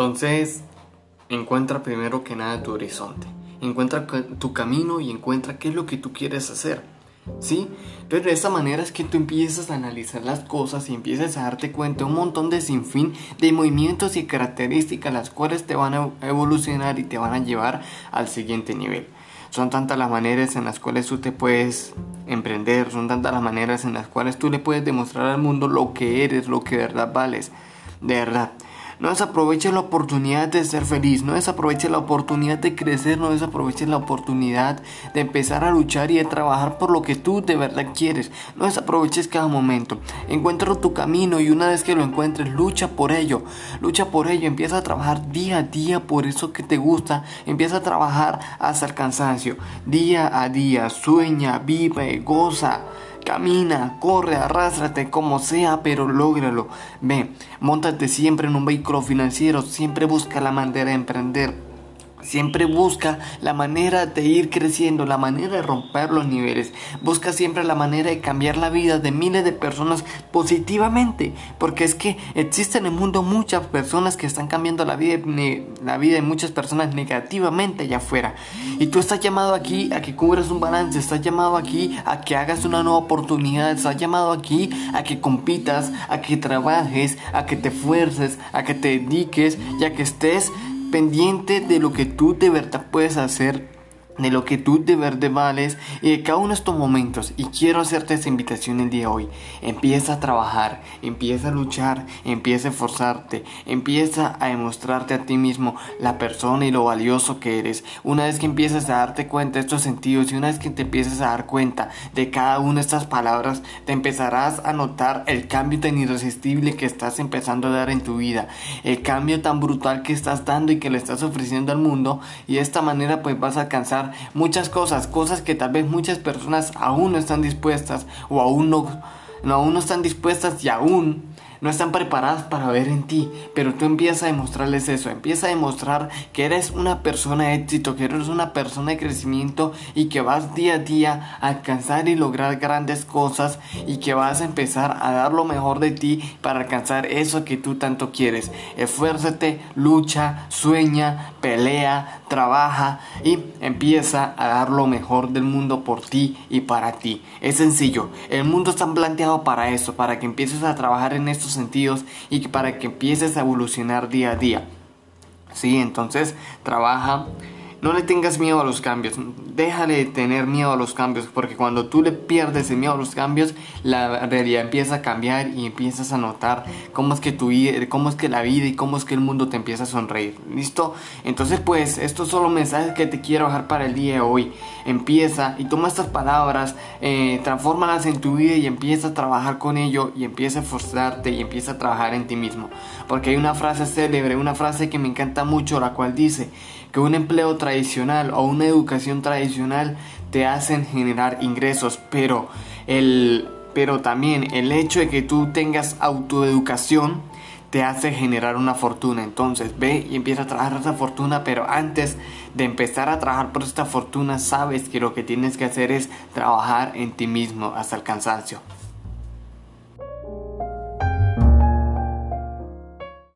Entonces, encuentra primero que nada tu horizonte. Encuentra tu camino y encuentra qué es lo que tú quieres hacer. ¿Sí? Entonces de esta manera es que tú empiezas a analizar las cosas y empiezas a darte cuenta un montón de sinfín de movimientos y características las cuales te van a evolucionar y te van a llevar al siguiente nivel. Son tantas las maneras en las cuales tú te puedes emprender, son tantas las maneras en las cuales tú le puedes demostrar al mundo lo que eres, lo que de verdad vales. De verdad. No desaproveches la oportunidad de ser feliz, no desaproveches la oportunidad de crecer, no desaproveches la oportunidad de empezar a luchar y de trabajar por lo que tú de verdad quieres. No desaproveches cada momento. Encuentra tu camino y una vez que lo encuentres, lucha por ello. Lucha por ello, empieza a trabajar día a día por eso que te gusta. Empieza a trabajar hasta el cansancio. Día a día, sueña, vive, goza. Camina, corre, arrástrate como sea, pero lógralo. Ve, montate siempre en un vehículo financiero, siempre busca la manera de emprender Siempre busca la manera de ir creciendo, la manera de romper los niveles. Busca siempre la manera de cambiar la vida de miles de personas positivamente. Porque es que existen en el mundo muchas personas que están cambiando la vida, la vida de muchas personas negativamente allá afuera. Y tú estás llamado aquí a que cubras un balance. Estás llamado aquí a que hagas una nueva oportunidad. Estás llamado aquí a que compitas, a que trabajes, a que te esfuerces, a que te dediques y a que estés pendiente de lo que tú de verdad puedes hacer de lo que tú de verdad vales y de cada uno de estos momentos. Y quiero hacerte esta invitación el día de hoy. Empieza a trabajar, empieza a luchar, empieza a esforzarte, empieza a demostrarte a ti mismo la persona y lo valioso que eres. Una vez que empiezas a darte cuenta de estos sentidos y una vez que te empiezas a dar cuenta de cada una de estas palabras, te empezarás a notar el cambio tan irresistible que estás empezando a dar en tu vida. El cambio tan brutal que estás dando y que le estás ofreciendo al mundo. Y de esta manera pues vas a alcanzar muchas cosas, cosas que tal vez muchas personas aún no están dispuestas o aún no, no, aún no están dispuestas y aún no están preparadas para ver en ti, pero tú empiezas a demostrarles eso, empieza a demostrar que eres una persona de éxito, que eres una persona de crecimiento y que vas día a día a alcanzar y lograr grandes cosas y que vas a empezar a dar lo mejor de ti para alcanzar eso que tú tanto quieres. Esfuérzate, lucha, sueña, pelea, trabaja y empieza a dar lo mejor del mundo por ti y para ti. Es sencillo, el mundo está planteado para eso, para que empieces a trabajar en estos sentidos y para que empieces a evolucionar día a día. Sí, entonces trabaja no le tengas miedo a los cambios, déjale de tener miedo a los cambios, porque cuando tú le pierdes el miedo a los cambios, la realidad empieza a cambiar y empiezas a notar cómo es que tu vida, cómo es que la vida y cómo es que el mundo te empieza a sonreír. ¿Listo? Entonces, pues, estos son los mensajes que te quiero dejar para el día de hoy. Empieza y toma estas palabras, eh, transfórmalas en tu vida y empieza a trabajar con ello y empieza a esforzarte y empieza a trabajar en ti mismo. Porque hay una frase célebre, una frase que me encanta mucho, la cual dice, que un empleo tradicional o una educación tradicional te hacen generar ingresos, pero el pero también el hecho de que tú tengas autoeducación te hace generar una fortuna. Entonces ve y empieza a trabajar esa fortuna, pero antes de empezar a trabajar por esta fortuna, sabes que lo que tienes que hacer es trabajar en ti mismo hasta el cansancio.